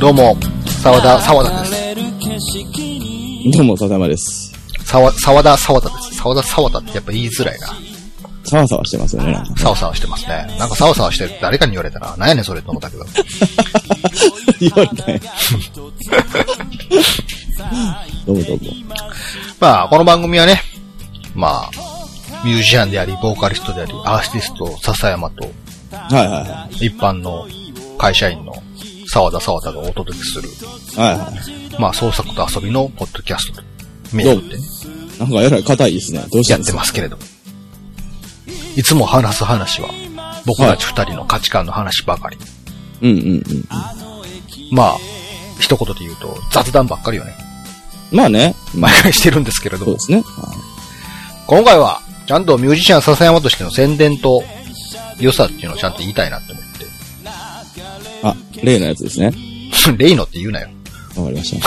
どうも、沢田、沢田です。どうも、笹山です。沢、沢田、沢田です。沢田、沢田ってやっぱ言いづらいな。さわさわしてますよね。サワサワしてますね。なんかサワサワして誰かに言われたら、なんやねんそれと思ったけど。言われたい。どうもどうも。まあ、この番組はね、まあ、ミュージシャンであり、ボーカリストであり、アーティスト、笹山と、はいはいは一般の会社員の沢田沢田がお届けする、い。はいはまあ、創作と遊びのポッドキャストと、メールでい。なんかえらい硬いですね。どうしたやってますけれども。いつも話す話は、僕たち二人の価値観の話ばかり。うんうんうん。まあ、一言で言うと、雑談ばっかりよね。まあね。毎回してるんですけれどもそうで。すね。今回は、ちゃんとミュージシャン笹山としての宣伝と良さっていうのをちゃんと言いたいなって思っあ、例のやつですね。て。レイノって言うなよ。わかりました。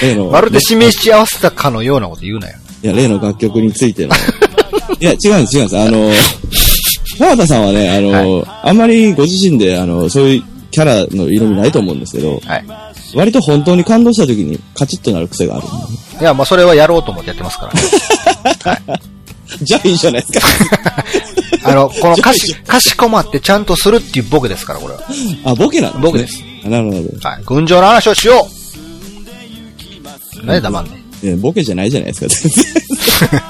例の、まるで示し合わせたかのようなこと言うなよ。いや、例の楽曲についての。いや、違うんです、違うんです。あの、川田さんはね、あの、あんまりご自身で、あの、そういうキャラの色味ないと思うんですけど、はい。割と本当に感動した時にカチッとなる癖がある。いや、まあそれはやろうと思ってやってますからね。じゃあいいじゃないですか。あの、この歌詞、歌詞困ってちゃんとするっていうボケですから、これは。あ、ボケなんです、ね、ボケです。あなるほど。はい。群青の話をしよう何で黙んねん。いや、ボケじゃないじゃないですか、全然。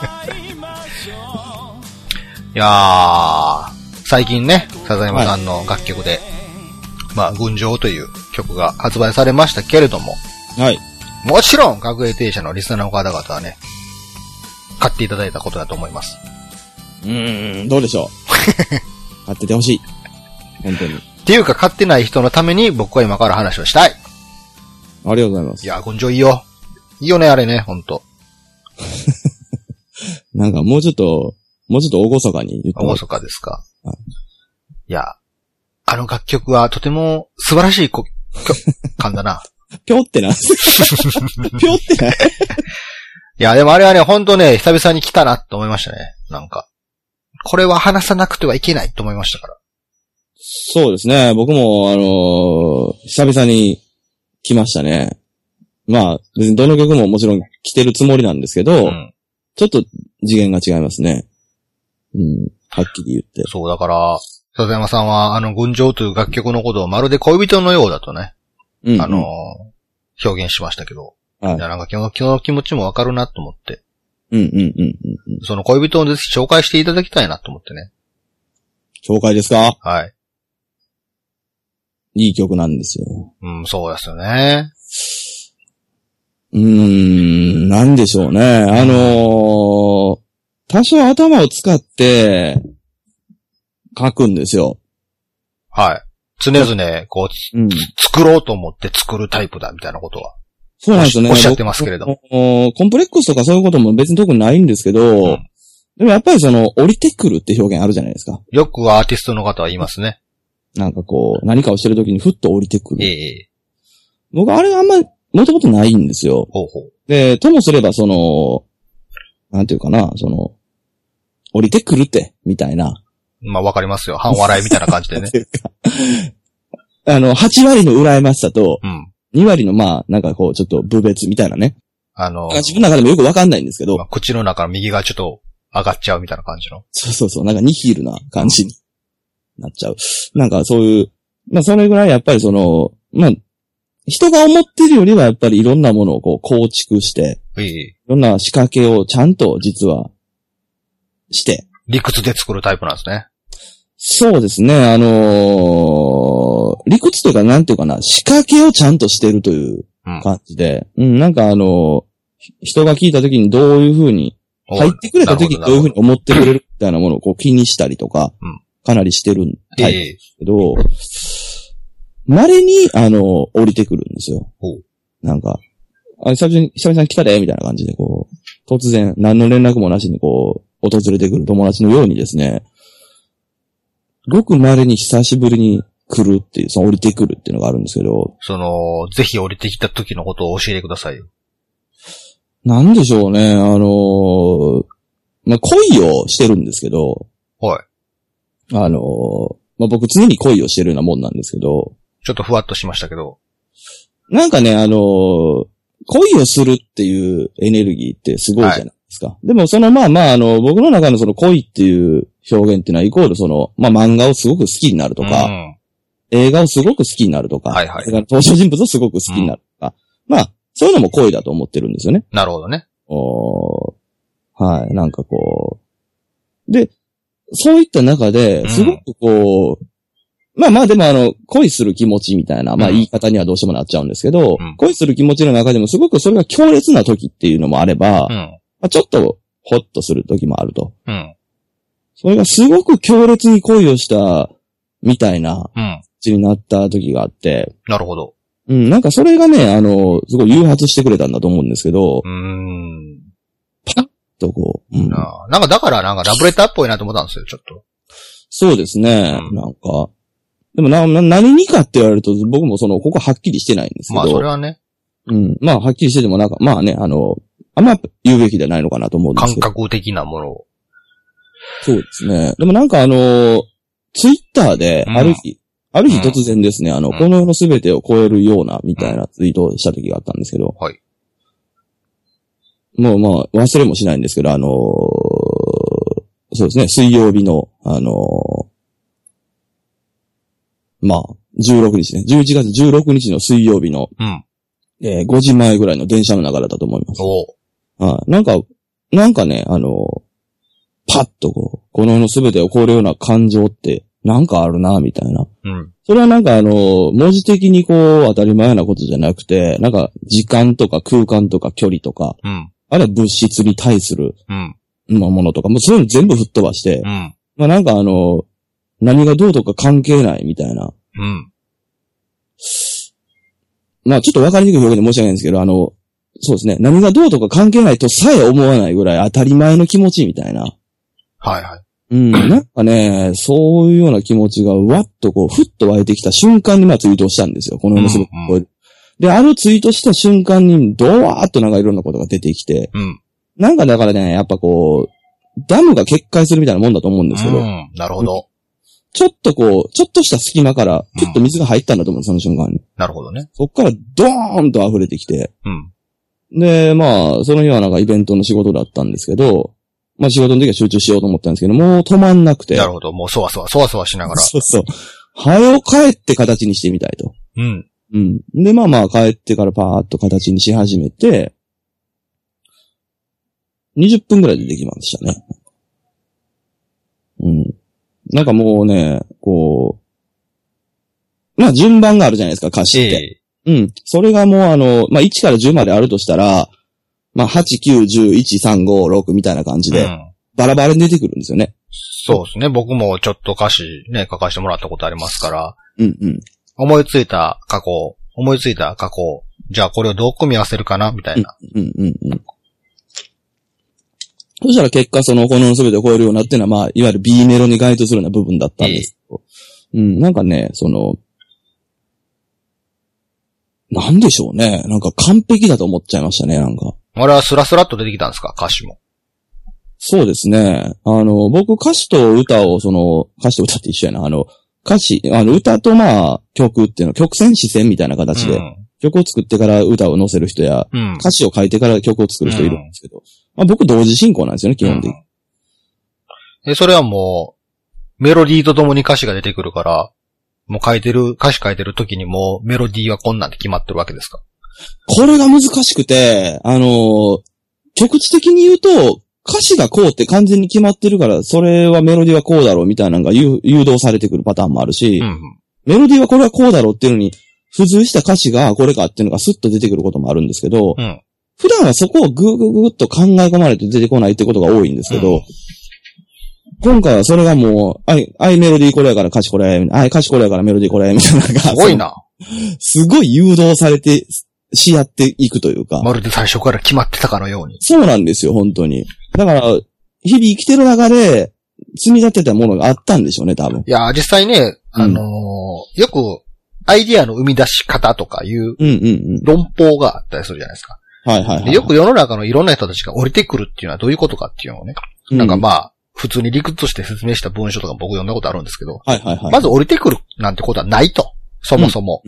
いやー、最近ね、笹山さんの楽曲で、まあ、群青という曲が発売されましたけれども、はい。もちろん、学芸停車のリスナーの方々はね、買っていただいたことだと思います。うーん、どうでしょう。買っててほしい。本当に。っていうか、買ってない人のために僕は今から話をしたい。ありがとうございますい。や、群青いいよ。いいよね、あれね、ほんと。なんかもうちょっと、もうちょっと大ごそかに言ってもらおごそかですかはい。いや、あの楽曲はとても素晴らしいこ曲 感だな。ぴょってなぴょってない？いや、でもあれはね、ほんとね、久々に来たなって思いましたね。なんか。これは話さなくてはいけないと思いましたから。そうですね。僕も、あのー久々に来ましたね。まあ、別にどの曲ももちろん来てるつもりなんですけど、うん。ちょっと次元が違いますね。うん。はっきり言って。そう、だから、笹山さんは、あの、群青という楽曲のことをまるで恋人のようだとね、うん、あのー、表現しましたけど、はいなんか今日の気持ちもわかるなと思って、うんうんうんうんうん。その恋人をぜひ紹介していただきたいなと思ってね。紹介ですか？はい。いい曲なんですよ。うん、そうですよね。うーん、なんでしょうね。あのー多少頭を使って書くんですよ。はい。常々、こう、つうん。作ろうと思って作るタイプだ、みたいなことは。そうなんですよね。おっしゃってますけれどコンプレックスとかそういうことも別に特にないんですけど、んでもやっぱりその、降りてくるって表現あるじゃないですか。よくアーティストの方は言いますね。なんかこう、何かをしてる時にふっと降りてくえる。え僕あれあんま、もともとないんですよ。ほうほう。で、ともすればその、なんていうかな、その、降りてくるって、みたいな。まあ、わかりますよ。半笑いみたいな感じでね あの、8割の羨ましさと、うん。2割のまあ、なんかこう、ちょっと部別みたいなね。あの、自分の中でもよくわかんないんですけど、まあ口の中の右がちょっと上がっちゃうみたいな感じの。そうそうそう、なんかニヒールな感じになっちゃう。なんかそういう、まあそれぐらいやっぱりその、まあ、人が思ってるよりはやっぱりいろんなものをこう構築して、ええいろんな仕掛けをちゃんと実はして、理屈で作るタイプなんですね。そうですね、あのー理屈というかなんていうかな、仕掛けをちゃんとしてるといううん。感じで、うん、なんかあの人が聞いた時にどういうふうに、入ってくれた時にどういうふうに思ってくれるみたいなものをこう気にしたりとか、うん。かなりしてるタイプええ。けど、稀に、あの、降りてくるんですよ。なんか、あ、久々に、久々に来たで、みたいな感じで、こう、突然、何の連絡もなしに、こう、訪れてくる友達のようにですね、ごく稀に久しぶりに来るっていう、その降りてくるっていうのがあるんですけど、その、ぜひ降りてきた時のことを教えてくださいよ。なんでしょうね、あのーまあ、恋をしてるんですけど、はい。あのーまあ、僕常に恋をしてるようなもんなんですけど、ちょっとふわっとしましたけど。なんかね、あのー恋をするっていうエネルギーってすごいじゃないですか。でもそのまあまあ、あの、僕の中のその恋っていう表現っていうのはイコールその、まあ漫画をすごく好きになるとか、うん映画をすごく好きになるとか、はいはい登場人物をすごく好きになるとか、まあ、そういうのも恋だと思ってるんですよね。なるほどね。おーはい、なんかこう。で、そういった中で、すごくこう、まあまあでもあの、恋する気持ちみたいな、まあうん言い方にはどうしてもなっちゃうんですけど、うん恋する気持ちの中でもすごくそれが強烈な時っていうのもあれば、まうん。あ、ちょっとホッとする時もあると。うん。それがすごく強烈に恋をしたみたいなうん。気になった時があって、なるほど。うん、なんかそれがね、あの、すごい誘発してくれたんだと思うんですけどう、ーん。とこう、うんななんかだからなんかラブレターっぽいなと思ったんですよ、ちょっと。そうですね、うんなんか。でもな、な、何にかって言われると、僕もその、ここはっきりしてないんですけど。まあそれはね、うん。まあ、はっきりしててもなんか、まあね、あの、あんま言うべきではないのかなと思うんです感けど。覚的なものを。そうですね。でもなんかあの、ツイッターで、うんある日、ある日突然ですね、あの、うんこの世の全てを超えるような、みたいなツイートをした時があったんですけど。はい。もうまあ、忘れもしないんですけど、あのーそうですね、水曜日の、あのーまあ、16日ね、11月16日の水曜日の、うん。えー5時前ぐらいの電車の中だったと思います。おうはい。なんか、なんかね、あのーパッとこう、この世の全てを超えるような感情って、なんかあるな、みたいな。うん。それはなんかあのー文字的にこう、当たり前なことじゃなくて、なんか、時間とか空間とか距離とか、うん。あるいは物質に対する、うん。まあものとか、もうそういうの全部吹っ飛ばして、うん。まあなんかあの、何がどうとか関係ないみたいな。うん。まあちょっとわかりにくい表現で申し訳ないんですけど、あの、そうですね。何がどうとか関係ないとさえ思わないぐらい当たり前の気持ちみたいな。はいはい。うん。なんかね、そういうような気持ちがわっとこう、ふっと湧いてきた瞬間にまあツイートをしたんですよ。この世の全てを超える。で、あのツイートした瞬間にドワーっとなんかいろんなことが出てきて、うん。なんかだからね、やっぱこう、ダムが決壊するみたいなもんだと思うんですけど、うん。なるほど。ちょっとこう、ちょっとした隙間から、ピュッと水が入ったんだと思う、その瞬間に。なるほどね。そっからドーンと溢れてきて。うん。で、まあ、その日はなんかイベントの仕事だったんですけど、まあ仕事の時は集中しようと思ったんですけど、もう止まんなくて。なるほど。もうそわそわ、そわそわしながら。そうそう。早を帰って形にしてみたいと。うん。うん。で、まあまあ帰ってからパーッと形にし始めて、20分ぐらいでできましたね。うん。なんかもうね、こう、まあ順番があるじゃないですか、歌詞って。ええ。うん。それがもうあの、まあ1から10まであるとしたら、まあ8、9、10、1、3、5、6みたいな感じで、うん。バラバラに出てくるんですよね。そうですね。僕もちょっと歌詞ね、書かせてもらったことありますから、うんうん。思いついた過去、思いついた過去、じゃあこれをどう組み合わせるかな？みたいな。うんうんうん。そしたら結果、その、この全てを超えるようなっていうのは、まあ、いわゆる B メロに該当するような部分だったんですけど。うん、なんかね、その、なんでしょうね。なんか完璧だと思っちゃいましたね、なんか。俺はスラスラっと出てきたんですか？歌詞も。そうですね。あの、僕歌詞と歌を、その、歌詞と歌って一緒やな。あの、歌詞、あの、歌とまあ、曲っていうの、曲線視線みたいな形で、曲を作ってから歌を載せる人や。歌詞を書いてから曲を作る人いるんですけど、まあ僕同時進行なんですよね、基本的に。で、それはもう、メロディーとともに歌詞が出てくるから、もう書いてる、歌詞書いてる時にもうメロディーはこんなんって決まってるわけですか？これが難しくて、あのー局地的に言うと、歌詞がこうって完全に決まってるから、それはメロディーはこうだろうみたいなのが誘誘導されてくるパターンもあるし、うんうん。メロディーはこれはこうだろうっていうのに、付随した歌詞がこれかっていうのがスッと出てくることもあるんですけど、うん。普段はそこをぐーぐーぐーっと考え込まれて出てこないってことが多いんですけど、うん今回はそれがもう、あい、あいメロディーこれやから歌詞これ、あい歌詞これやからメロディーこれ、みたいなのが、すごいな。すごい誘導されて、し合っていくというか。まるで最初から決まってたかのように。そうなんですよ、本当に。だから、日々生きてる中で、積み立てたものがあったんでしょうね、多分。いや、実際ね、あのーよく、アイディアの生み出し方とかいううんうんうん。論法があったりするじゃないですか。はいはいはい。でよく世の中のいろんな人たちが降りてくるっていうのはどういうことかっていうのをね、うなんかまあ、普通に理屈として説明した文章とか僕読んだことあるんですけど、はいはいはい。まず降りてくるなんてことはないと。そもそも。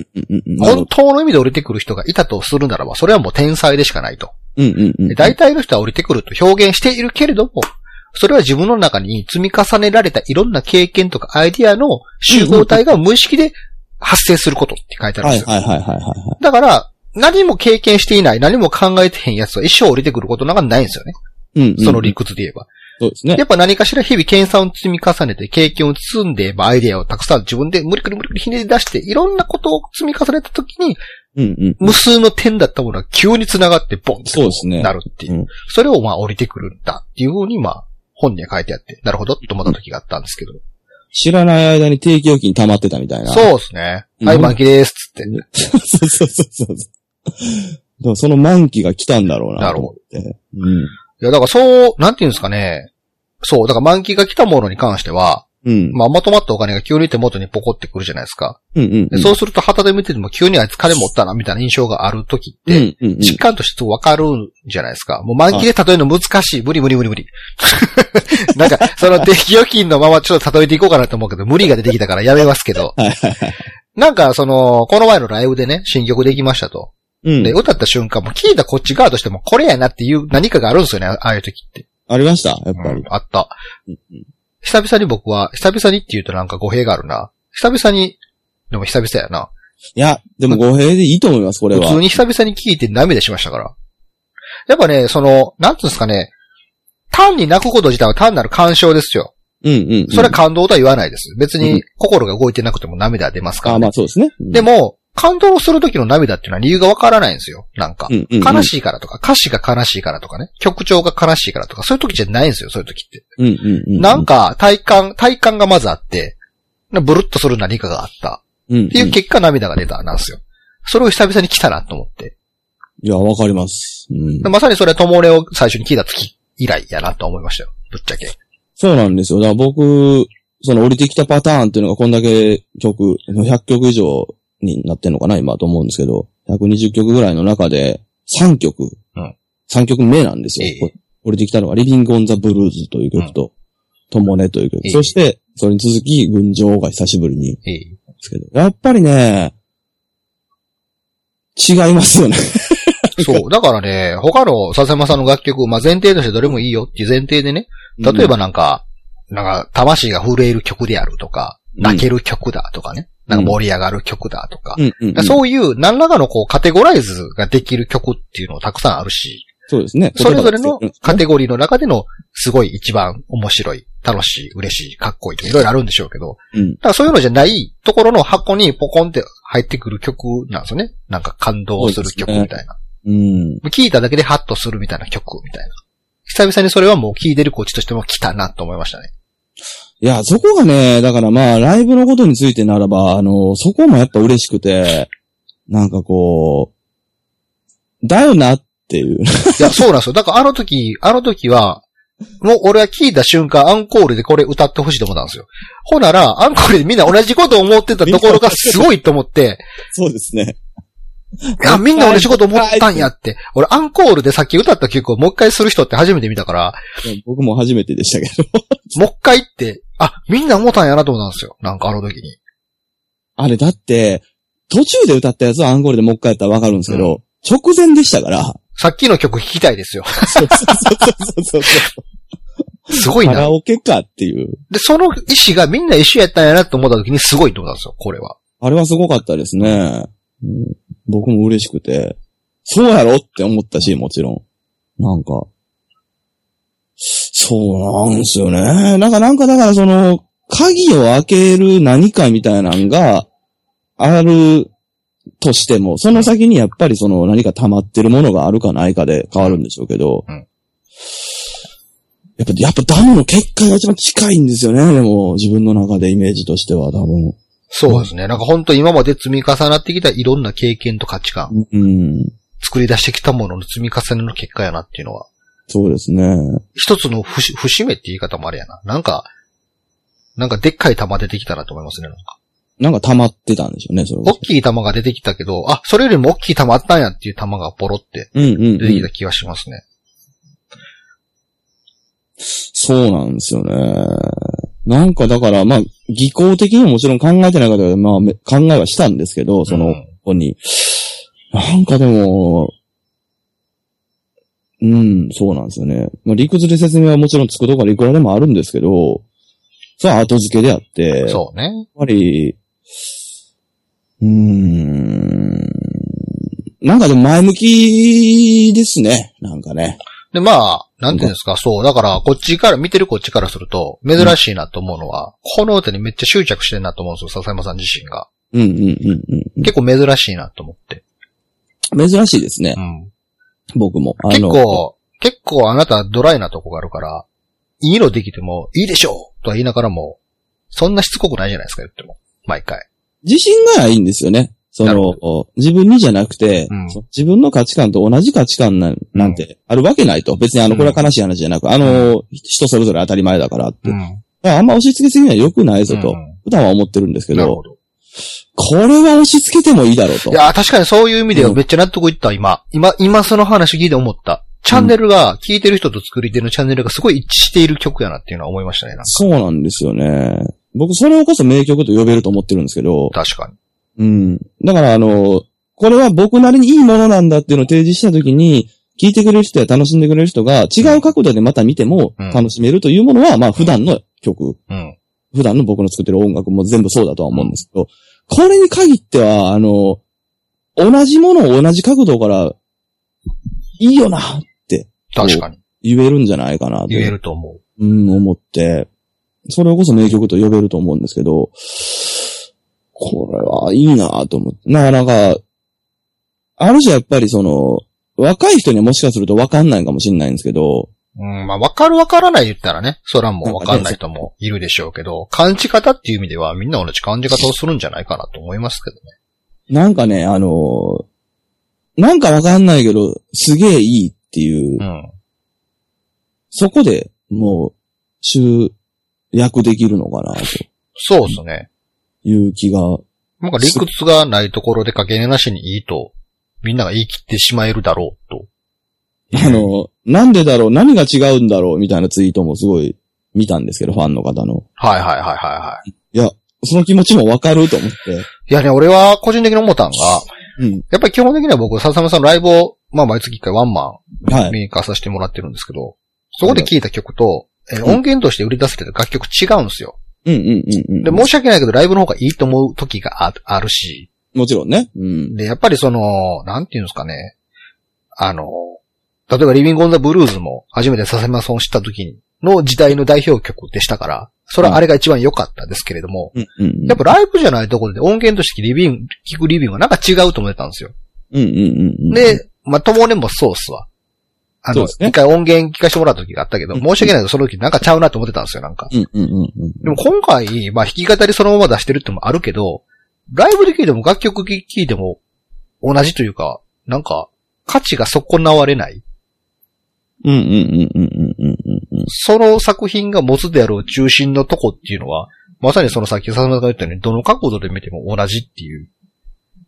本ど当の意味で降りてくる人がいたとするならば、それはもう天才でしかないと。大体の人は降りてくると表現しているけれども、それは自分の中に積み重ねられたいろんな経験とかアイディアの集合体が無意識で発生することって書いてあるんはいですよ。はいはいはいはだから、何も経験していない、何も考えてへんやつは一生降りてくることなんかないんですよね。い。うんうん。その理屈で言えば。そうですねや。っぱ何かしら日々研鑽を積み重ねて、経験を積んで、まあアイデアをたくさん自分で無理くり無理くりひねり出して、いろんなことを積み重ねた時に、うんうん。無数の点だったものが急に繋がってボンってそうですねなるっていう。うんそれをまあ降りてくるんだっていうふうにまあ本には書いてあって、なるほどって思った時があったんですけど。知らない間に定期預金溜まってたみたいな。そうですね。うんはい、満期ですっつって。そうそうそうそう。でもその満期が来たんだろうな。なるほど。うん。いや、だからそう、なんていうんですかね。そう、だから満期が来たものに関しては、うん。まあまとまったお金が急に手元にポコってくるじゃないですか。うんうんうん。でそうすると旗で見てても急にあいつ金持ったなみたいな印象がある時って、うんうんうん。実感としてわかるんじゃないですか。もう満期で例えるの難しい。無理無理無理無理。なんか、その定期預金のままちょっと例えていこうかなと思うけど、無理が出てきたからやめますけど。なんか、その、この前のライブでね、新曲できましたと。うんで、。歌った瞬間も聞いたこっち側としても、これやなっていう何かがあるんですよね、ああいう時って。ありました？やっぱりうん。あった。うんうん久々に僕は、久々にって言うとなんか語弊があるな。久々に、でも久々やな。いや、でも語弊でいいと思います、これは。普通に久々に聞いて涙しましたから。やっぱね、その、なんつうんですかね、単に泣くこと自体は単なる感傷ですよ。うんうんうん。それは感動とは言わないです。別うんに心が動いてなくても涙は出ますから、あ、ねまあそうですね。うんで、も、感動する時の涙っていうのは理由がわからないんですよ。なんか。うんうんうん悲しいからとか、歌詞が悲しいからとかね、曲調が悲しいからとか、そういう時じゃないんですよ、そういう時って。うんうんうん。なんか、体感、体感がまずあって、ブルッとする何かがあった。うん、っていう結果涙が出たなんですよ。それを久々に来たなと思って。いや、わかります。うんで。まさにそれはトモレを最初に聞いた時以来やなと思いましたよ。ぶっちゃけ。そうなんですよ。だから僕、その降りてきたパターンっていうのがこんだけ曲、100曲以上になってんのかな、今と思うんですけど、120曲ぐらいの中で3曲、うん。3曲目なんですよ。え降りてきたのが、リビング・オン・ザ・ブルーズという曲と、ともねという曲。ええ。そして、それに続き、群青が久しぶりに、ええ。ですけど、やっぱりね、違いますよね。そう。だからね、他の笹山さんの楽曲、まあ前提としてどれもいいよっていう前提でね、例えばなんか、なんか、魂が震える曲であるとか、うん。泣ける曲だとかね、なんか盛り上がる曲だとか、うん、うんうん、だからそういう何らかのこうカテゴライズができる曲っていうのもたくさんあるし、そうですね。それぞれのカテテゴリーの中でのすごい一番面白い、楽しい、嬉しい、かっこいいとかいろいろあるんでしょうけど、うん。だからそういうのじゃないところの箱にポコンって入ってくる曲なんですよね。なんか感動する曲みたいな。うん。聞いただけでハッとするみたいな曲みたいな。久々にそれはもう聞いてるこっちとしても来たなと思いましたね。いや、そこがね、だからまあ、ライブのことについてならば、あの、そこもやっぱ嬉しくて、なんかこう、だよなっていう。いや、そうなんですよ。だからあの時、あの時は、もう俺は聞いた瞬間アンコールでこれ歌ってほしいと思ったんですよ。ほなら、アンコールでみんな同じこと思ってたところがすごいと思って、そうですね。いや、みんな同じこと思ったんやって。俺アンコールでさっき歌った曲をもう一回する人って初めて見たから、僕も初めてでしたけど。もう一回って、あ、みんな思ったんやなと思ったんですよ。なんかあの時に。あれだって、途中で歌ったやつはアンコールでもう一回やったらわかるんですけど、直前でしたから。さっきの曲聴きたいですよ。そうそうそうそう。すごいなカラ。オケかっていう。で、その意思がみんな一緒やったんやなと思った時にすごいと思ったんですよ、これは。あれはすごかったですね。うん僕も嬉しくて。そうやろって思ったし、もちろん。なんか。そうなんですよね。なんか、なんかだからその、鍵を開ける何かみたいなのがあるとしても、その先にやっぱりその何か溜まってるものがあるかないかで変わるんでしょうけど、うんやっぱ、やっぱダムの結果が一番近いんですよね。でも、自分の中でイメージとしては多分。そうですね。なんか本当今まで積み重なってきたいろんな経験と価値観、うん。作り出してきたものの積み重ねの結果やなっていうのは、そうですね。一つの節節目って言い方もあれやな。なんか、なんかでっかい玉出てきたなと思いますね。なんかなんか溜まってたんでしょうね、それ大きい玉が出てきたけど、あ、それよりも大きい玉あったんやっていう玉がポロってうんうん、うん出てきた。気がしますね。そうなんですよね。なんかだから、まあ、技巧的にももちろん考えてない方は、まあ、め考えはしたんですけど、そのうん子に。なんかでも、うん、そうなんですよね。まあ、理屈で説明はもちろんつくところいくらでもあるんですけど、それは後付けであって、やっそうね。ぱり、うーん、なんかでも前向きですね、なんかね。で、まあ、なんていうんですか、そう。だから、こっちから、見てるこっちからすると、珍しいなと思うのは、この歌にめっちゃ執着してるなと思うんですよ、笹山さん自身が。うんうんうんうん結構珍しいなと思って。うん。珍しいですねう、ん。僕も。あ結の、構、結構あなたドライなとこがあるから、いいのできても、いいでしょうとは言いながらも、そんなしつこくないじゃないですか、言っても。毎回。自信がないんですよね。その、自分にじゃなくて、うんそ自分の価値観と同じ価値観なんなんてあるわけないと。別にあの、これは悲しい話じゃなく、あの、人それぞれ当たり前だからって。あんま押し付けすぎには良くないぞと、うん普段は思ってるんですけど。これは押し付けてもいいだろうとい。やー、確かにそういう意味ではうんめっちゃ納得いった、今。今、今その話聞いて思った。チャンネルが、聞いてる人と作り手のチャンネルがすごい一致している曲やなっていうのは思いましたね、そうなんですよね。僕、それをこそ名曲と呼べると思ってるんですけど、確かに。うん。だから、あの、これは僕なりにいいものなんだっていうのを提示したときに、聞いてくれる人や楽しんでくれる人が違う角度でまた見てもうん楽しめるというものは、まあ普段の曲、うん。普段の僕の作ってる音楽も全部そうだとは思うんですけど、これに限っては、あの、同じものを同じ角度から、いいよなって確かに。言えるんじゃないかなと。言えると思う。うん、思って、それこそ名曲と呼べると思うんですけど、これはいいなと思って。なかなか、ある種やっぱりその、若い人にはもしかすると分かんないかもしれないんですけど、うん、まあ、わかるわからない言ったらね、それはもうわかんない人もいるでしょうけど、感じ方っていう意味ではみんな同じ感じ方をするんじゃないかなと思いますけどね。なんかね、あのなんか分かんないけど、すげえいいっていう、うん。そこでもう、集約できるのかな、とそうですね。いう気が、なんか理屈がないところでかけねなしにいいと、みんなが言い切ってしまえるだろうと。あの、なんでだろう、何が違うんだろう、みたいなツイートもすごい見たんですけど、ファンの方の。はいはいはいはいはい。いや、その気持ちもわかると思って。いやね、俺は個人的に思ったんが、うん。やっぱり基本的には僕、笹山さんのライブを、まあ毎月一回ワンマはい。ン見に行かさせてもらってるんですけど、そこで聴いた曲と、えーうん音源として売り出されてる楽曲違うんですよ。うんうんうんうん。で、申し訳ないけど、ライブの方がいいと思う時がああるし、もちろんね。うん。で、やっぱりその、なんていうんですかね、あの、例えばリビングオンザブルーズも初めて笹山さんを知った時の時代の代表曲でしたから、それはあれが一番良かったですけれども、うんうん。やっぱライブじゃないところで音源としてリビング、聞くリビングはなんか違うと思ってたんですよ。うんうんうんうん。で、まあ、ともねもそうっすわ。あの、そうですね一回音源聞かせてもらった時があったけど、うん申し訳ないけど、その時なんかちゃうなと思ってたんですよ、なんか。うんうんうんうん。でも今回、まあ、弾き語りそのまま出してるってのもあるけど、ライブで聴いても楽曲聴いても同じというか、なんか、価値が損なわれない。うんうんうんうんうんうんうん。その作品が持つであろう中心のとこっていうのは、まさにそのさっきさんが言ったように、どの角度で見ても同じっていう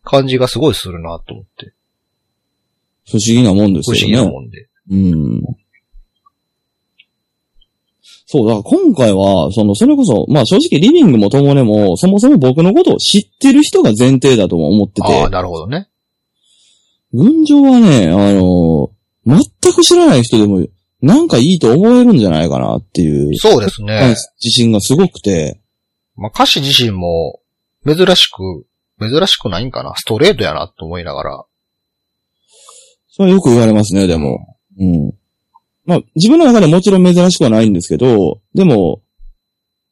感じがすごいするなと思って。不思議なもんです不よね。思議なもんで。うん。そう、だから今回は、その、それこそ、まあ正直リビングもともねも、そもそも僕のことを知ってる人が前提だとも思ってああ、て、なるほどね。群青はね、あの、全く知らない人でも、なんかいいと思えるんじゃないかなっていう、そうですね。自信がすごくて、まあ、歌詞自身も、珍しく、珍しくないんかな？ストレートやなと思いながら。それはよく言われますね、でも。うん。まあ、自分の中でもちろん珍しくはないんですけど、でも、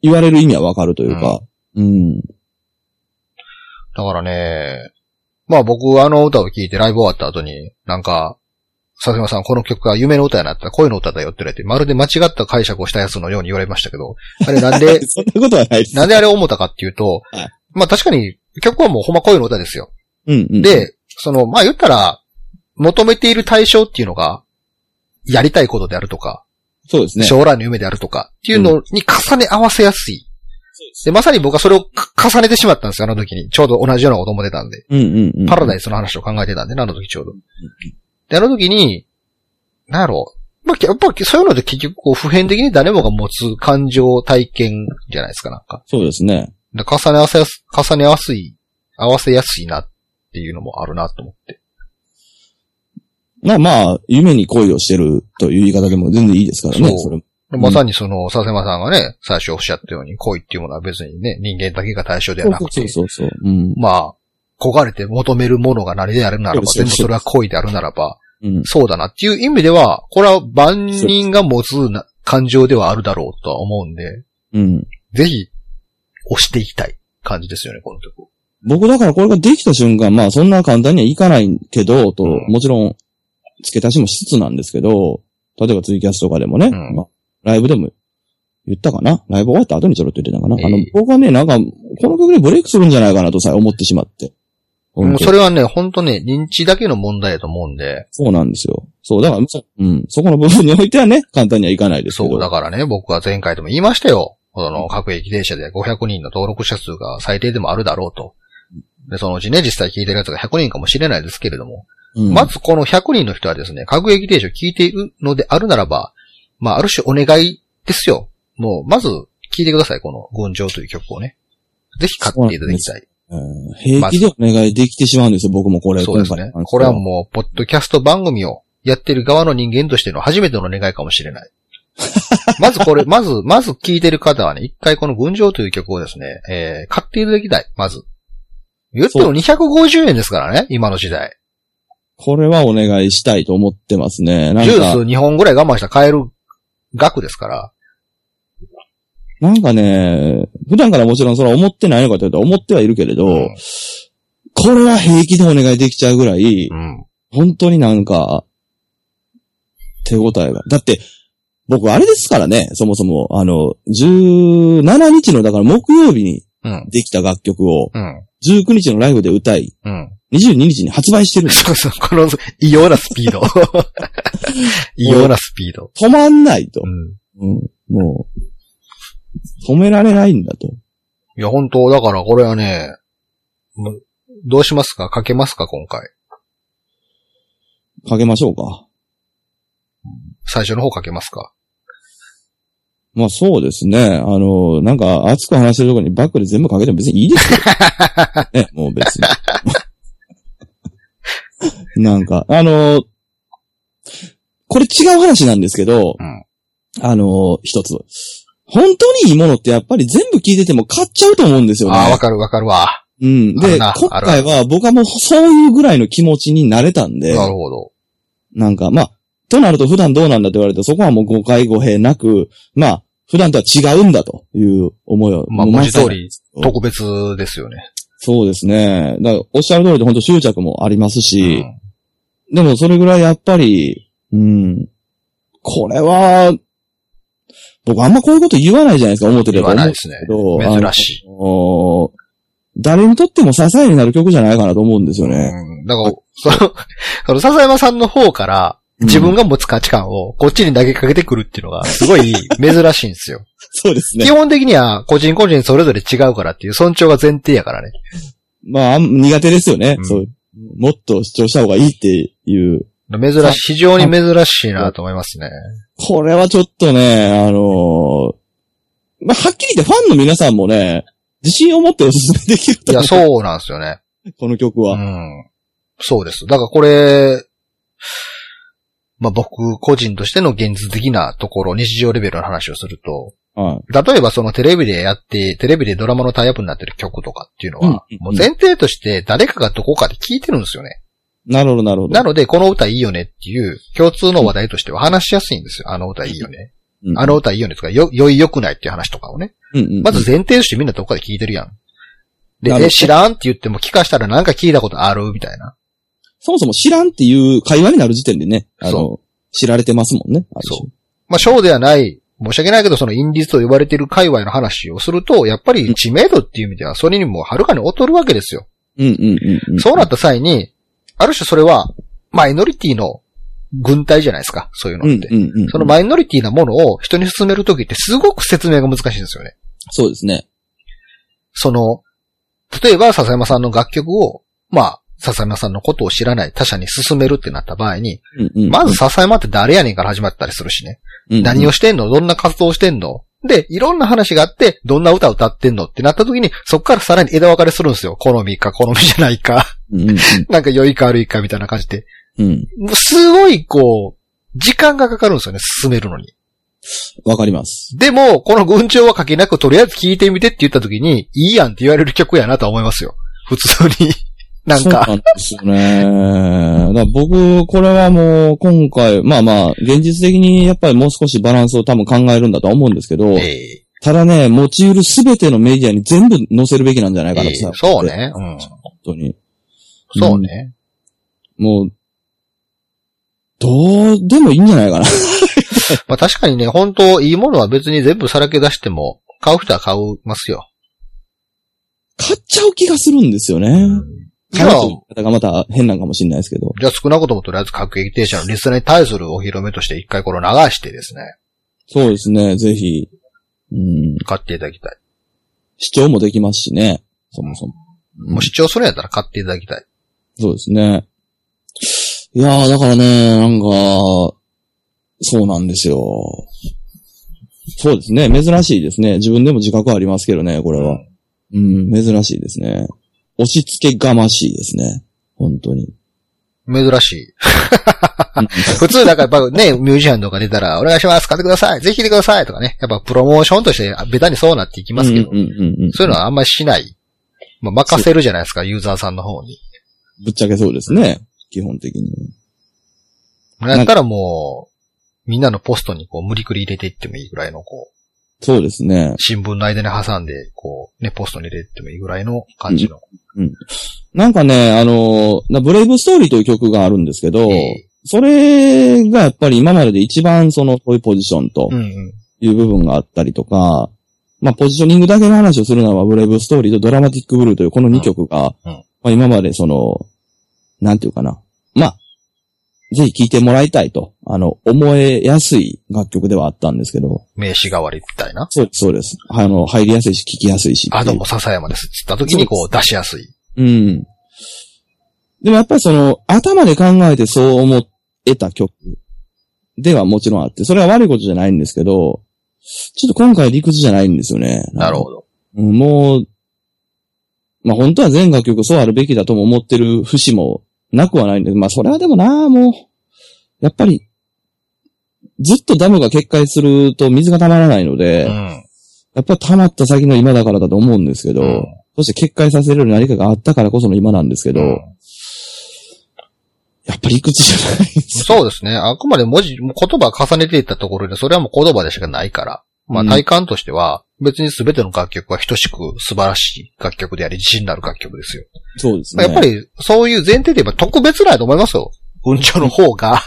言われる意味はわかるというか、うん。だからね、まあ僕あの歌を聴いてライブ終わった後に、なんか、佐々山さんこの曲が夢の歌やなったら恋の歌だよって言われて、まるで間違った解釈をしたやつのように言われましたけど、あれなんで、そんなことはないです。なんであれを思ったかっていうと、はいまあ確かに曲はもうほんま恋の歌ですよ。うん、うん。、で、その、まあ言ったら、求めている対象っていうのが、やりたいことであるとか、そうですね。将来の夢であるとかっていうのに重ね合わせやすい。で、まさに僕はそれをか重ねてしまったんですよ、あの時に。ちょうど同じようなこと思ってたんで。うんうんうん。パラダイスの話を考えてたんで、あの時ちょうど。で、あの時に、なんやろう。ぱ、やっぱそういうので結局こう普遍的に誰もが持つ感情体験じゃないですか、なんか。そうですね。で重ね合わせやす、重ね合わせい、合わせやすいなっていうのもあるなと思って。まあまあ、夢に恋をしてるという言い方でも全然いいですからね。そうそれまさにその、佐世間さんがね、最初おっしゃったように、恋っていうものは別にね、人間だけが対象ではなくて、そうそうそう。うん。まあ、焦がれて求めるものが何であるならば、全部それは恋であるならば、うん。そうだなっていう意味では、これは万人が持つな感情ではあるだろうとは思うんで、うん。ぜひ、押していきたい感じですよね、この曲。僕だからこれができた瞬間、まあそんな簡単にはいかないけど、と、うんもちろん、付け足しもしつつなんですけど、例えばツイキャスとかでもね、うんまあ、ライブでも言ったかな？ライブ終わった後にちょろっと言ってたかな、ええあの、僕はね、なんか、この曲でブレイクするんじゃないかなとさえ思ってしまって。もうそれはね、本当ね、認知だけの問題だと思うんで、そうなんですよ。そう、だから、そうん、そこの部分においてはね、簡単にはいかないですけど。そう、だからね、僕は前回でも言いましたよ。その、各駅停車で500人の登録者数が最低でもあるだろうと。で、そのうちね、実際聞いてるやつが100人かもしれないですけれども、うんまずこの100人の人はですね、各駅停車を聞いているのであるならば、まあ、ある種お願いですよ。もう、まず、聞いてください、この、群青という曲をね。ぜひ買っていただきたい。うん平気でお願いできてしまうんですよ、僕もこれ。そうですね。これはもう、ポッドキャスト番組をやってる側の人間としての初めての願いかもしれない。まずこれ、まず、まず聞いてる方はね、一回この群青という曲をですね、えー、買っていただきたい、まず。言っても250円ですからね、今の時代。これはお願いしたいと思ってますね。なんか、ジュース2本ぐらい我慢したら買える額ですから。なんかね、普段からもちろんそれは思ってないのかというと思ってはいるけれど、うんこれは平気でお願いできちゃうぐらい、うん。本当になんか、手応えが。だって、僕あれですからね、そもそも、あの、17日の、だから木曜日にうん。できた楽曲を、うん。19日のライブで歌い、うん。22日に発売してるんです。そうそう、この異様なスピード。異様なスピード。止まんないとう。ん。うん、もう、止められないんだと。いや、本当だからこれはね、どうしますか？かけますか？今回。かけましょうか。最初の方かけますか？まあそうですね。あの、なんか熱く話してるところにバックで全部かけても別にいいですよ。ね、もう別に。なんか、あの、これ違う話なんですけど、うんあの、一つ。本当にいいものってやっぱり全部聞いてても買っちゃうと思うんですよね。ああ、わかるわかるわ。うん。で、今回は僕はもうそういうぐらいの気持ちになれたんで、なるほど。なんか、まあ、となると普段どうなんだと言われると、そこはもう誤解誤閉なく、まあ、普段とは違うんだという思いを。まあ、文字通り、うん特別ですよね。そうですね。だからおっしゃる通りで本当執着もありますうし、んでもそれぐらいやっぱり、うん、これは、僕あんまこういうこと言わないじゃないですか、思ってれ言ば思うわないですね。珍しい。誰にとっても支えになる曲じゃないかなと思うんですよね。うん。だから、その、その笹山さんの方から、自分が持つ価値観をこっちに投げかけてくるっていうのが、すごい珍しいんですよ。そうですね基。本的には、個人個人それぞれ違うからっていう尊重が前提やからね。まあ、あん苦手ですよね、うんそう。もっと主張した方がいいっていう。珍しい、非常に珍しいなと思いますね。これはちょっとね、あのーまあ、はっきり言ってファンの皆さんもね、自信を持っておすすめできるといや。そうなんですよね。この曲うは。ん。そうです。だからこれ、まあ僕個人としての現実的なところ、日常レベルの話をすると、はい。例えばそのテレビでやって、テレビでドラマのタイアップになってる曲とかっていうのは、うんもう前提として誰かがどこかで聞いてるんですよね。なるほど、なるほど。なので、この歌いいよねっていう共通の話題としては話しやすいんですよ。あの歌いいよね。うんあの歌いいよねとか、よ、良い良くないっていう話とかをね。うんうんうんまず前提としてみんなどこかで聞いてるやん。で、え、知らんって言っても聞かしたらなんか聞いたことあるみたいな。そもそも知らんっていう会話になる時点でね、あのそ、知られてますもんね。そうまあ、ショーではない、申し訳ないけど、そのインディーズと呼ばれている界隈の話をすると、やっぱり知名度っていう意味では、それにもはるかに劣るわけですよ。うんうんうんうん。そうなった際に、ある種それは、マイノリティの軍隊じゃないですか、そういうのうんって。うんうん。そのマイノリティなものを人に勧めるときってすごく説明が難しいんですよね。そうですね。その、例えば笹山さんの楽曲を、まあ、笹山さんのことを知らない他者に進めるってなった場合に、うんうん。まず笹山って誰やねんから始まったりするしね。うん、何をしてんの？どんな活動をしてんの？で、いろんな話があって、どんな歌を歌ってんのってなった時に、そこからさらに枝分かれするんですよ。好みか好みじゃないか。うんうん なんか良いか悪いかみたいな感じで。うん。すごいこう、時間がかかるんですよね、進めるのに。わかります。でも、この群青は書けなく、とりあえず聞いてみてって言った時に、いいやんって言われる曲やなとは思いますよ。普通に。なんそうなか、んですよね。だ僕、これはもう、今回、まあまあ、現実的にやっぱりもう少しバランスを多分考えるんだとは思うんですけど、ええただね、持ち得るすべてのメディアに全部載せるべきなんじゃないかなええと、そう。ね。うん。本当に。そうね。もう、どうでもいいんじゃないかな。まあ確かにね、本当いいものは別に全部さらけ出しても、買う人は買いますよ。買っちゃう気がするんですよね。じゃあ方がまた変なんかもしれないですけど。じゃあ少なくともとりあえず各駅停車のリスナーに対するお披露目として一回これを流してですね、そうですね、ぜひ。うん。買っていただきたい。視聴もできますしね。そもそも。もう視聴するんやったら買っていただきたい。そうですね。いやー、だからね、なんか、そうなんですよ。そうですね、珍しいですね。自分でも自覚ありますけどね、これは。うん、珍しいですね。押し付けがましいですね。本当に。珍しい。普通なんかやっぱね、ミュージシャンとか出たら、お願いします、買ってください、ぜひ来てくださいとかね。やっぱプロモーションとしてベタにそうなっていきますけど。そういうのはあんまりしない。まあ、任せるじゃないですか、ユーザーさんの方に。ぶっちゃけそうですね。基本的に。だったらもう、みんなのポストにこう無理くり入れていってもいいぐらいの、こう、そうですね。新聞の間に挟んで、こう、ね、ポストに入れてもいいぐらいの感じの。なんかね、あの、なブレイブストーリーという曲があるんですけど、ええそれがやっぱり今までで一番その、そういうポジションとうんうん。いう部分があったりとか、まあ、ポジショニングだけの話をするならば、ブレイブストーリーとドラマティックブルーというこの2曲が、うんうんまあ、今までその、なんていうかな。まあ、ぜひ聴いてもらいたいと、あの、思えやすい楽曲ではあったんですけど、名詞代わりみたいな？そうです、そうです。あの、入りやすいし、聴きやすいし。あ、どうも笹山です。つった時にこう出しやすい。うん。でもやっぱりその、頭で考えてそう思えた曲ではもちろんあって、それは悪いことじゃないんですけど、ちょっと今回理屈じゃないんですよね。なるほど。うんもう、まあ本当は全楽曲そうあるべきだとも思ってる節もなくはないんで、まあそれはでもな、もう、やっぱり、ずっとダムが決壊すると水が溜まらないので、うん。やっぱり溜まった先の今だからだと思うんですけど、うんそして決壊させる何かがあったからこその今なんですけど、うんやっぱり理屈じゃないです。そうですね。あくまで文字、言葉を重ねていったところで、それはもう言葉でしかないから。まあうん体感としては、別に全ての楽曲は等しく素晴らしい楽曲であり、自信のある楽曲ですよ。そうですね。やっぱり、そういう前提で言えば特別なんやと思いますよ。文鳥の方が、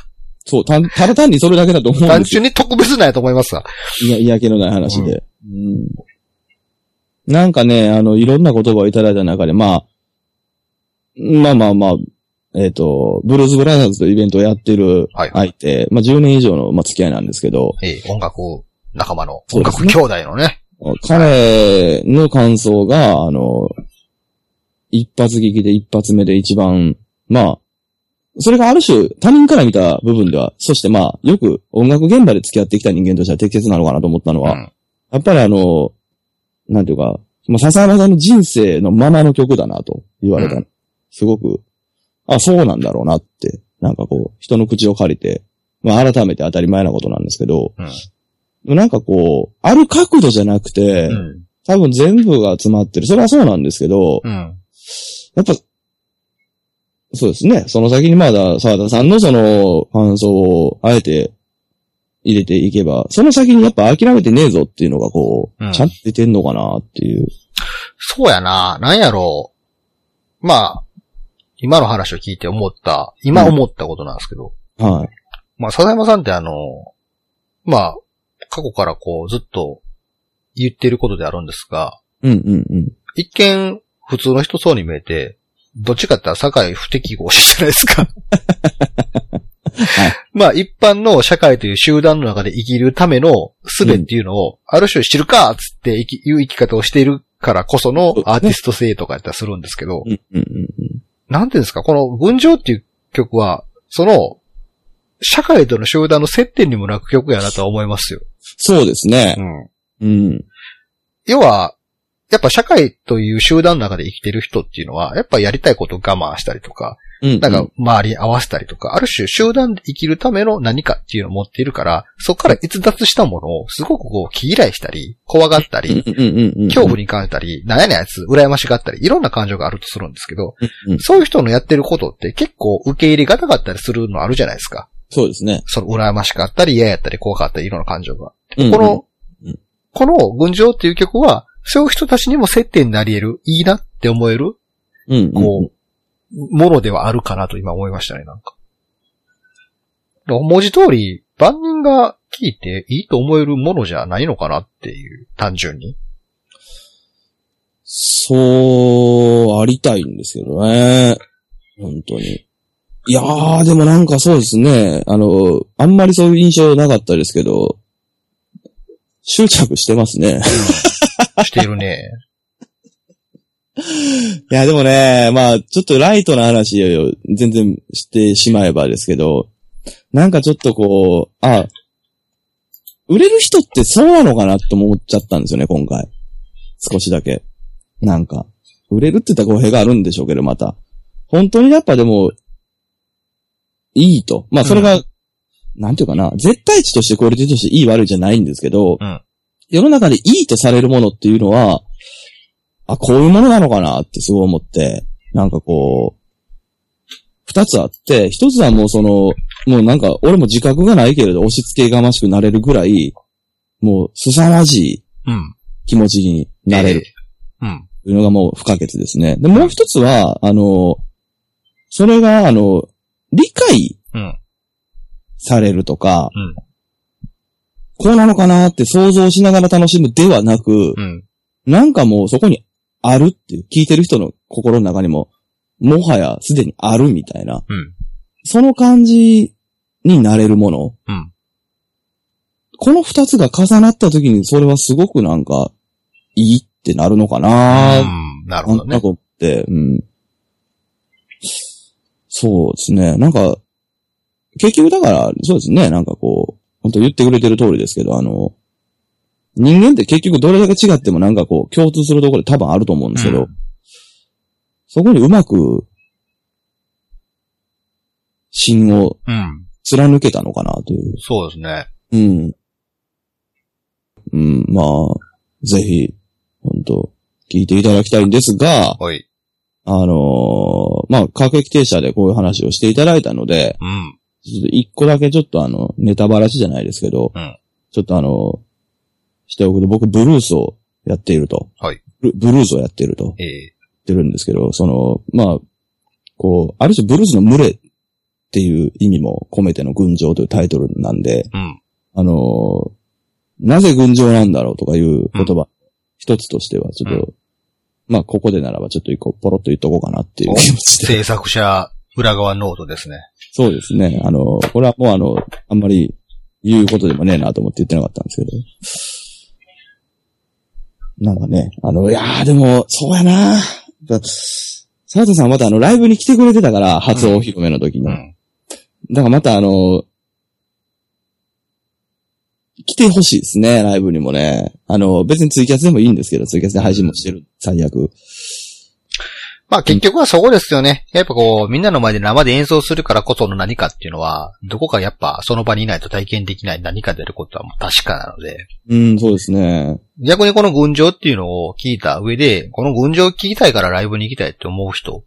そう、たただ単にそれだけだと思うん単ですよ。純に特別なんやと思いますわ。いや、嫌気のない話で。うんなんかね、あの、いろんな言葉をいただいた中で、まあ、まあまあまあ、えっ、と、ブルーズブラザーズというイベントをやってるはい相手、まあ10年以上の、まあ、付き合いなんですけど、ええ、音楽仲間の、音楽兄弟のね。彼の感想が、あの、一発聞きで一発目で一番、まあ、それがある種他人から見た部分では、そしてまあ、よく音楽現場で付き合ってきた人間としては適切なのかなと思ったのは、うん。やっぱりあの、なんていうか、まあ、笹山さんの人生のままの曲だなと言われた。うすごく、あ、そうなんだろうなって、なんかこう、人の口を借りて、まあ改めて当たり前なことなんですけど、うんなんかこう、ある角度じゃなくて、うん。多分全部が詰まってる。それはそうなんですけど、うん。やっぱ、そうですね。その先にまだ沢田さんのその感想をあえて入れていけば、その先にやっぱ諦めてねえぞっていうのがこう、うんちゃんと出てんのかなっていう。そうやな。なんやろう。まあ、今の話を聞いて思った、今思ったことなんですけど、はい。まあ、笹山さんってあの、まあ、過去からこうずっと言ってることであるんですが、うんうんうん。一見普通の人そうに見えて、どっちかって言ったら社会不適合者じゃないですか。まあ一般の社会という集団の中で生きるための術っていうのを、ある種知るかっつって生きいう生き方をしているからこそのアーティスト性とかやったりするんですけど、うんうんうんなんていうんですか、この群青っていう曲は、その、社会との集団の接点にもなく曲やなとは思いますよ。そうですねう。ん。うん。要は、やっぱ社会という集団の中で生きてる人っていうのは、やっぱやりたいことを我慢したりとか、うん。なんか周りに合わせたりとか、ある種集団で生きるための何かっていうのを持っているから、そこから逸脱したものをすごくこう気嫌いしたり、怖がったり。恐怖に感じたり、なんやねんあいつ、羨ましがったり、いろんな感情があるとするんですけど、うんうんそういう人のやってることって結構受け入れがたかったりするのあるじゃないですか。そうですね。その羨ましかったり、嫌やったり、怖かったり、いろんな感情が。うんうんこのうん、この群青っていう曲は、そういう人たちにも接点になり得る、いいなって思える、うんうん。こう、ものではあるかなと今思いましたね、なんか。文字通り、万人が聞いていいと思えるものじゃないのかなっていう、単純に。そう、ありたいんですけどね。本当に。いやー、でもなんかそうですね。あの、あんまりそういう印象なかったですけど、執着してますね。してるね。いや、でもね、まあ、ちょっとライトな話を全然してしまえばですけど、なんかちょっとこう、あ、売れる人ってそうなのかなって思っちゃったんですよね、今回。少しだけ。なんか、売れるって言ったら語弊があるんでしょうけど、また。本当にやっぱでも、いいと。まあ、それが、なんていうかな、絶対値としてクオリティとしていい悪いじゃないんですけど、うん世の中でいいとされるものっていうのは、あ、こういうものなのかなってすごい思って、なんかこう、二つあって、一つはもうその、もうなんか、俺も自覚がないけれど、押し付けがましくなれるぐらい、もう、凄まじいうん。気持ちになれるうん。というのがもう不可欠ですね。で、もう一つは、あの、それが、あの、理解うん。されるとか、うんこうなのかなって想像しながら楽しむではなく、うん。なんかもうそこにあるっていう、聞いてる人の心の中にも、もはやすでにあるみたいな、うん。その感じになれるもの。うん。この二つが重なった時にそれはすごくなんか、いいってなるのかなうん。なるほどねなんか。って、うん。そうですね。なんか、結局だから、そうですね。なんかこう、本当言ってくれてる通りですけど、あの、人間って結局どれだけ違ってもなんかこう、共通するところで多分あると思うんですけど、うんそこにうまく、芯をうん。貫けたのかなという。そうですね。うん。うん、まあ、ぜひ、本当聞いていただきたいんですが、はい。あのーまあ、各駅停車でこういう話をしていただいたので、うん。ちょっと一個だけちょっとあの、ネタバラシじゃないですけど、うんちょっとあの、しておくと、僕ブルースをやっていると。はいブ。ブルースをやっているとええ言ってるんですけど、その、まあ、こう、ある種ブルースの群れっていう意味も込めての群青というタイトルなんで、うん。あのーなぜ群青なんだろうとかいう言葉、一つとしては、ちょっと、まあ、ここでならばちょっと一個ポロッと言っとこうかなっていう気持ちで。制作者裏側ノートですね。そうですね。あの、これはもうあの、あんまり言うことでもねえなと思って言ってなかったんですけど。なんかね、あの、いやーでも、そうやなだ佐藤さんまたあの、ライブに来てくれてたから、初お披露目の時に。うん。だからまたあの、来てほしいですね、ライブにもね。あの、別にツイキャスでもいいんですけど、ツイキャスで配信もしてる、最悪。まあ結局はそこですよね。やっぱこう、みんなの前で生で演奏するからこその何かっていうのは、どこかやっぱその場にいないと体験できない何かであることはもう確かなので、うん、そうですね。逆にこの群青っていうのを聞いた上で、この群青を聞きたいからライブに行きたいって思う人、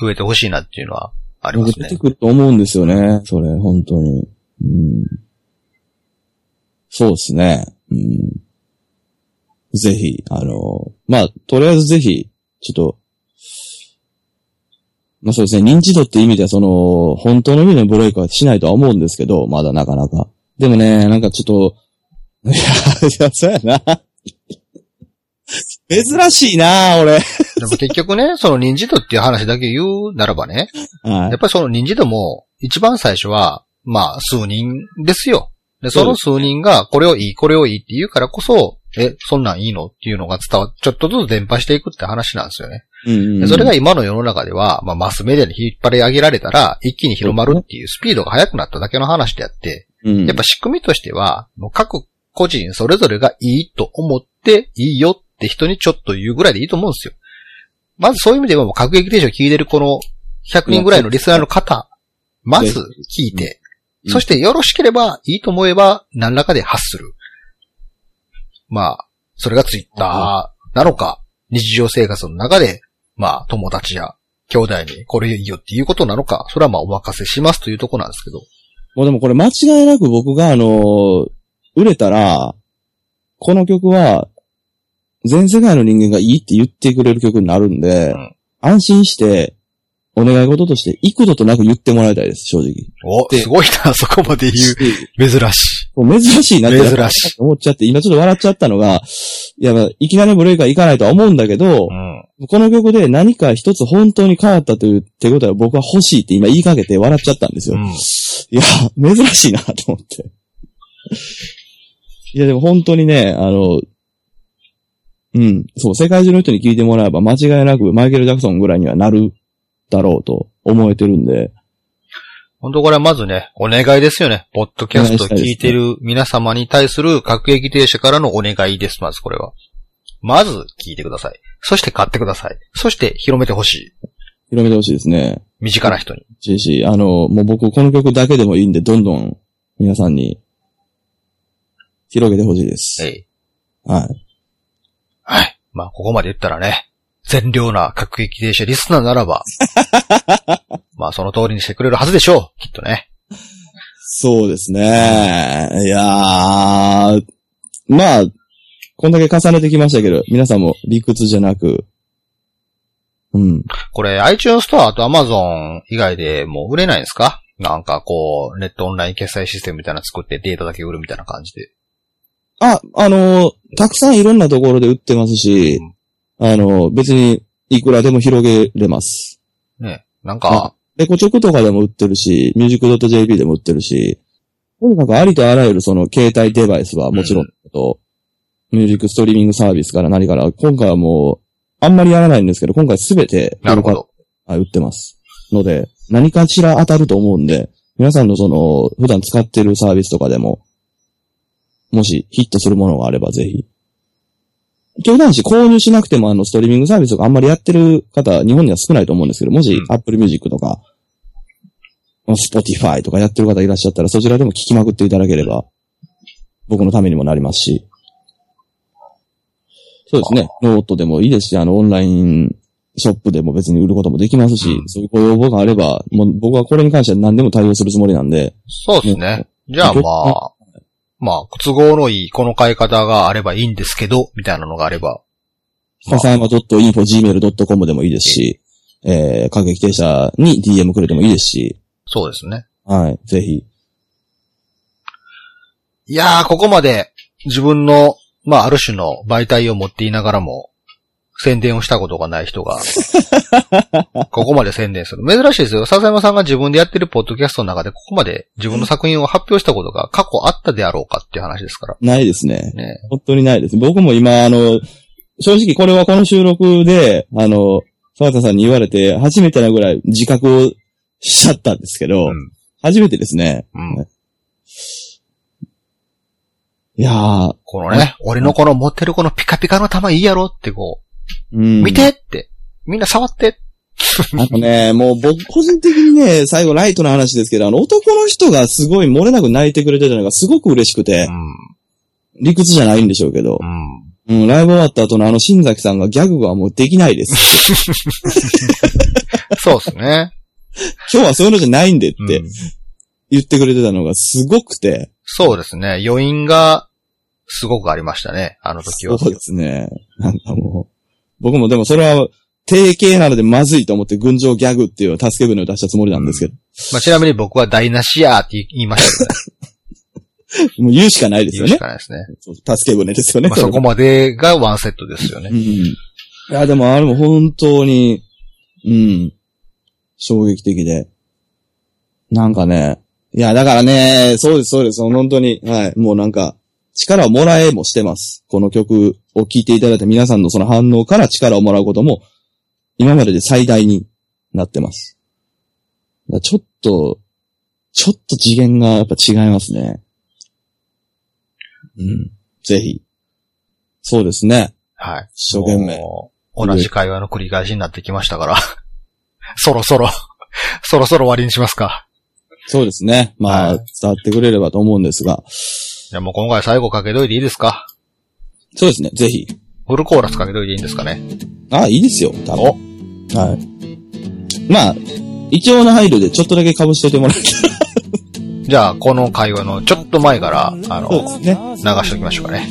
増えてほしいなっていうのはありますね出て。くると思うんですよね、それ、本当に。うん、そうですね。うん、ぜひ、あの、まあ、とりあえずぜひ、ちょっと、まあそうですね、認知度って意味ではその、本当の意味でのブレイクはしないとは思うんですけど、まだなかなか。でもね、なんかちょっと、いや、いや、そうやな。珍しいな、俺。でも結局ね、その認知度っていう話だけ言うならばね、はいやっぱりその認知度も、一番最初は、まあ、数人ですよ。で、その数人が、これをいい、これをいいって言うからこそ、え、そんなんいいの？っていうのが伝わっ、ちょっとずつ伝播していくって話なんですよね。うんでそれが今の世の中では、まあ、マスメディアに引っ張り上げられたら、一気に広まるっていうスピードが速くなっただけの話であって、うん、やっぱ仕組みとしては、各個人それぞれがいいと思っていいよって人にちょっと言うぐらいでいいと思うんですよ。まずそういう意味ではもう各撃停止を聞いてるこの100人ぐらいのリスナーの方、まず聞いて、うんそしてよろしければいいと思えば何らかで発する。まあ、それがツイッターなのか、日常生活の中で、まあ友達や兄弟にこれいいよっていうことなのか、それはまあお任せしますというところなんですけど。もうでもこれ間違いなく僕があの、売れたら、この曲は、全世界の人間がいいって言ってくれる曲になるんで、うん安心して、お願い事として、幾度となく言ってもらいたいです、正直。お、ですごいな、そこまで言う。珍しい。珍しいなって珍しい思っちゃって、今ちょっと笑っちゃったのが、いや、まあいきなりブレイクはいかないとは思うんだけど、うん。この曲で何か一つ本当に変わったという手応えを僕は欲しいって今言いかけて笑っちゃったんですよ。うん。いや、珍しいなと思って。いや、でも本当にね、あの、うん、そう、世界中の人に聞いてもらえば間違いなくマイケル・ジャクソンぐらいにはなるだろうと思えてるんで、本当これはまずね、お願いですよね。ポッドキャスト聞いてる皆様に対する各駅停車からのお願いです、まずこれは。まず聞いてください。そして買ってください。そして広めてほしい。広めてほしいですね。身近な人に。しし、あの、もう僕この曲だけでもいいんで、どんどん皆さんに広げてほしいです。えい。はい。はい。まあ、ここまで言ったらね、善良な各駅停車リスナーならば、まあ、その通りにしてくれるはずでしょう。きっとね。そうですね。いやー、まあ、こんだけ重ねてきましたけど、皆さんも理屈じゃなく、うん。これ iTunes ストアと Amazon 以外でもう売れないんですか？なんかこう、ネットオンライン決済システムみたいなの作ってデータだけ売るみたいな感じで。あ、あのーたくさんいろんなところで売ってますし、あのー別にいくらでも広げれます。ね。なんか、レコチョクとかでも売ってるし、ミュージック .jp でも売ってるし、とにかくありとあらゆるその携帯デバイスはもちろんだと、ミュージックストリーミングサービスから何から、今回はもう、あんまりやらないんですけど、今回すべて、なるほど。はい、売ってます。ので、何かしら当たると思うんで、皆さんのその、普段使ってるサービスとかでも、もしヒットするものがあればぜひ。極端な話、購入しなくてもあの、ストリーミングサービスとかあんまりやってる方、日本には少ないと思うんですけど、もしうん Apple Music とか、Spotify とかやってる方いらっしゃったら、そちらでも聞きまくっていただければ、僕のためにもなりますし。そうですね。ノートでもいいですし、あの、オンラインショップでも別に売ることもできますし、うんそういうご要望があれば、もう僕はこれに関しては何でも対応するつもりなんで、そうですね。じゃあまあ、まあ、都合のいいこの買い方があればいいんですけど、みたいなのがあれば。まあ笹山 .info.gmail.com でもいいですし、えー、各駅停車に DM くれてもいいですし、そうですね。はい、ぜひ。いやー、ここまで自分の、まあ、ある種の媒体を持っていながらも、宣伝をしたことがない人が、ここまで宣伝する。珍しいですよ。笹山さんが自分でやってるポッドキャストの中で、ここまで自分の作品を発表したことが過去あったであろうかっていう話ですから。ないですね。ね。本当にないです。僕も今、あの、正直これはこの収録で、あの、沢田さんに言われて、初めてなぐらい自覚をしちゃったんですけど、うん初めてですね。うん。いやー、このね、俺のこの持ってるこのピカピカの玉いいやろってこう見てって、みんな触って。あのね、もう僕個人的にね、最後ライトな話ですけど、あの男の人がすごい漏れなく泣いてくれてたのがすごく嬉しくてう、ん。理屈じゃないんでしょうけどう、ん。うん、ライブ終わった後のあの新崎さんがギャグはもうできないです。そうですね。今日はそういうのじゃないんでってうん言ってくれてたのがすごくて、そうですね。余韻が、すごくありましたね。あの時は。そうですね。なんかもう、僕もでもそれは、定型なのでまずいと思って群青ギャグっていう助け舟を出したつもりなんですけど、まあ、ちなみに僕は台無しやーって言いましたけどね。もう言うしかないですよね言うし。かないですね。そう助け舟ですよね。まあ、そこまでがワンセットですよねう。ん。いや、でもあれも本当に、うん、衝撃的で。なんかね、いや、だからね、そうです、そうです、本当に、はい、もうなんか、力をもらえもしてます。この曲を聴いていただいた皆さんのその反応から力をもらうことも今までで最大になってます。ちょっと、ちょっと次元がやっぱ違いますね。うん。ぜひ。そうですね。はい。一生懸命。同じ会話の繰り返しになってきましたから、そろそろ、そろそろ終わりにしますか。そうですね。まあ、はい伝わってくれればと思うんですが。じゃあもう今回最後かけといていいですか？そうですね。ぜひ。フルコーラスかけといていいんですかね？あ、いいですよ。多分。おはい。まあ、一応の配慮でちょっとだけ被しといてもらえ じゃあ、この会話のちょっと前から、あ。の、ね。流しておきましょうかね。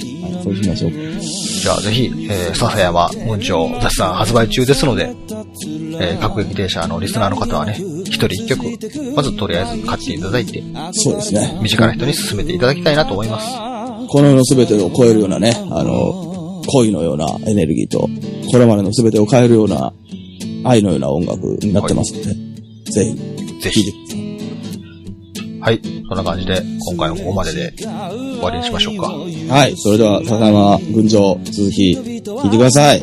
はいそうしましょう。じゃあぜひ、えー、笹山文鳥雑談発売中ですので、えー、各撃停車のリスナーの方はね、一人一曲、まずとりあえず買っていただいて、そうですね。身近な人に勧めていただきたいなと思います。この世の全てを超えるようなね、あの、恋のようなエネルギーと、これまでの全てを変えるような愛のような音楽になってますので、ぜひ、ぜひ聴いて。ください。はい。そんな感じで、今回のここまでで終わりにしましょうか。はい。それでは、笹山群青、続き、聞いてください。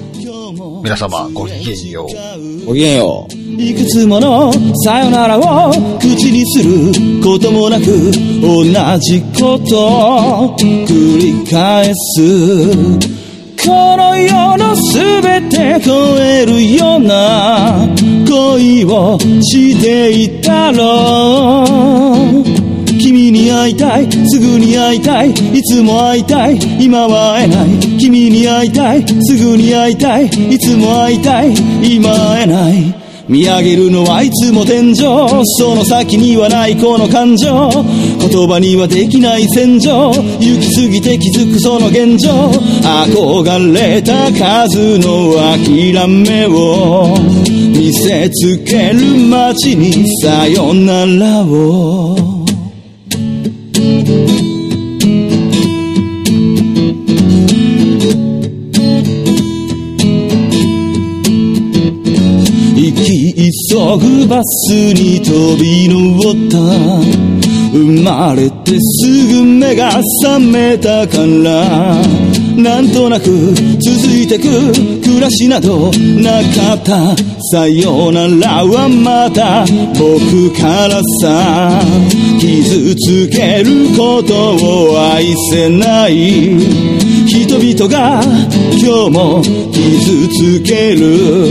皆様、ごきげんよう。ごきげんよう。いくつものさよならを口にすることもなく同じことを繰り返すこの世のすべて超えるような恋をしていたろう。君に会いたいすぐに会いたいいつも会いたい今は会えない。君に会いたいすぐに会いたいいつも会いたい今会えない。見上げるのはいつも天井。その先にはないこの感情。言葉にはできない戦場。行き過ぎて気づくその現状。憧れた数の諦めを。見せつける街にさよならを。バスに飛び乗った。生まれてすぐ目が覚めたから。なんとなく続いてく暮らしなどなかった。さよならはまた僕からさ。傷つけることを愛せない。人々が今日も傷つける。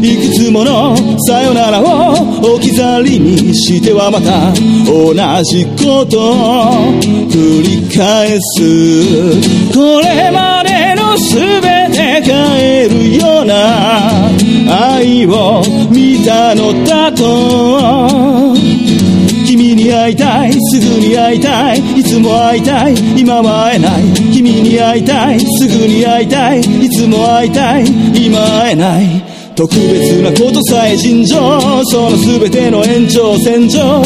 いくつものさよならを置き去りにしてはまた同じことを繰り返す。これまでの全て変えるような愛を見たのだと。に会いたいすぐに会いたいいつも会いたい今は会えない君に会いたいすぐに会いたいいつも会いたい今会えない。特別なことさえ尋常その全ての延長線上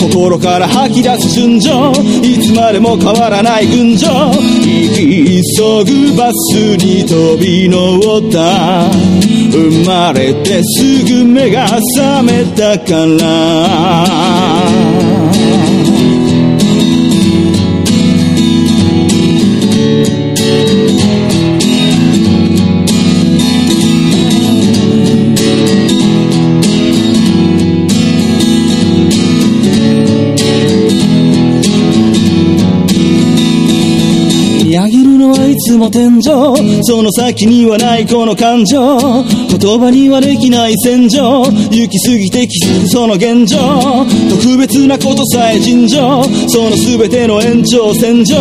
心から吐き出す順序いつまでも変わらない群青行き急ぐバスに飛び乗った。生まれてすぐ目が覚めたから。Yeah. つも天井その先にはないこの感情言葉にはできない戦場行き過ぎて気づくその現状特別なことさえ尋常その全ての延長線上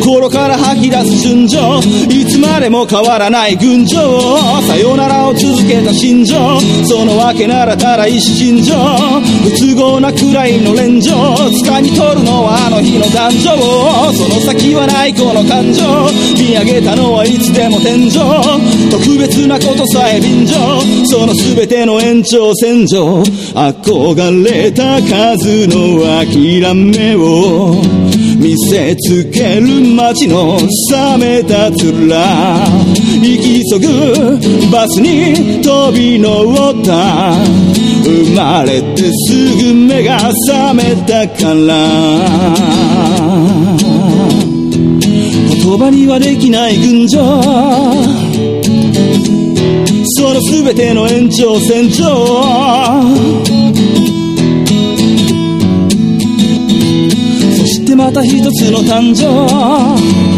心から吐き出す順序いつまでも変わらない群青さよならを続けた心情そのわけならただ一心情不都合なくらいの連情掴み取るのはあの日の誕生その先はないこの感情見上げたのはいつでも天井特別なことさえ便乗その全ての延長線上憧れた数の諦めを見せつける街の冷めた面行き急ぐバスに飛び乗った生まれてすぐ目が覚めたから言葉にはできない群青。その全ての延長線上。そしてまた一つの誕生。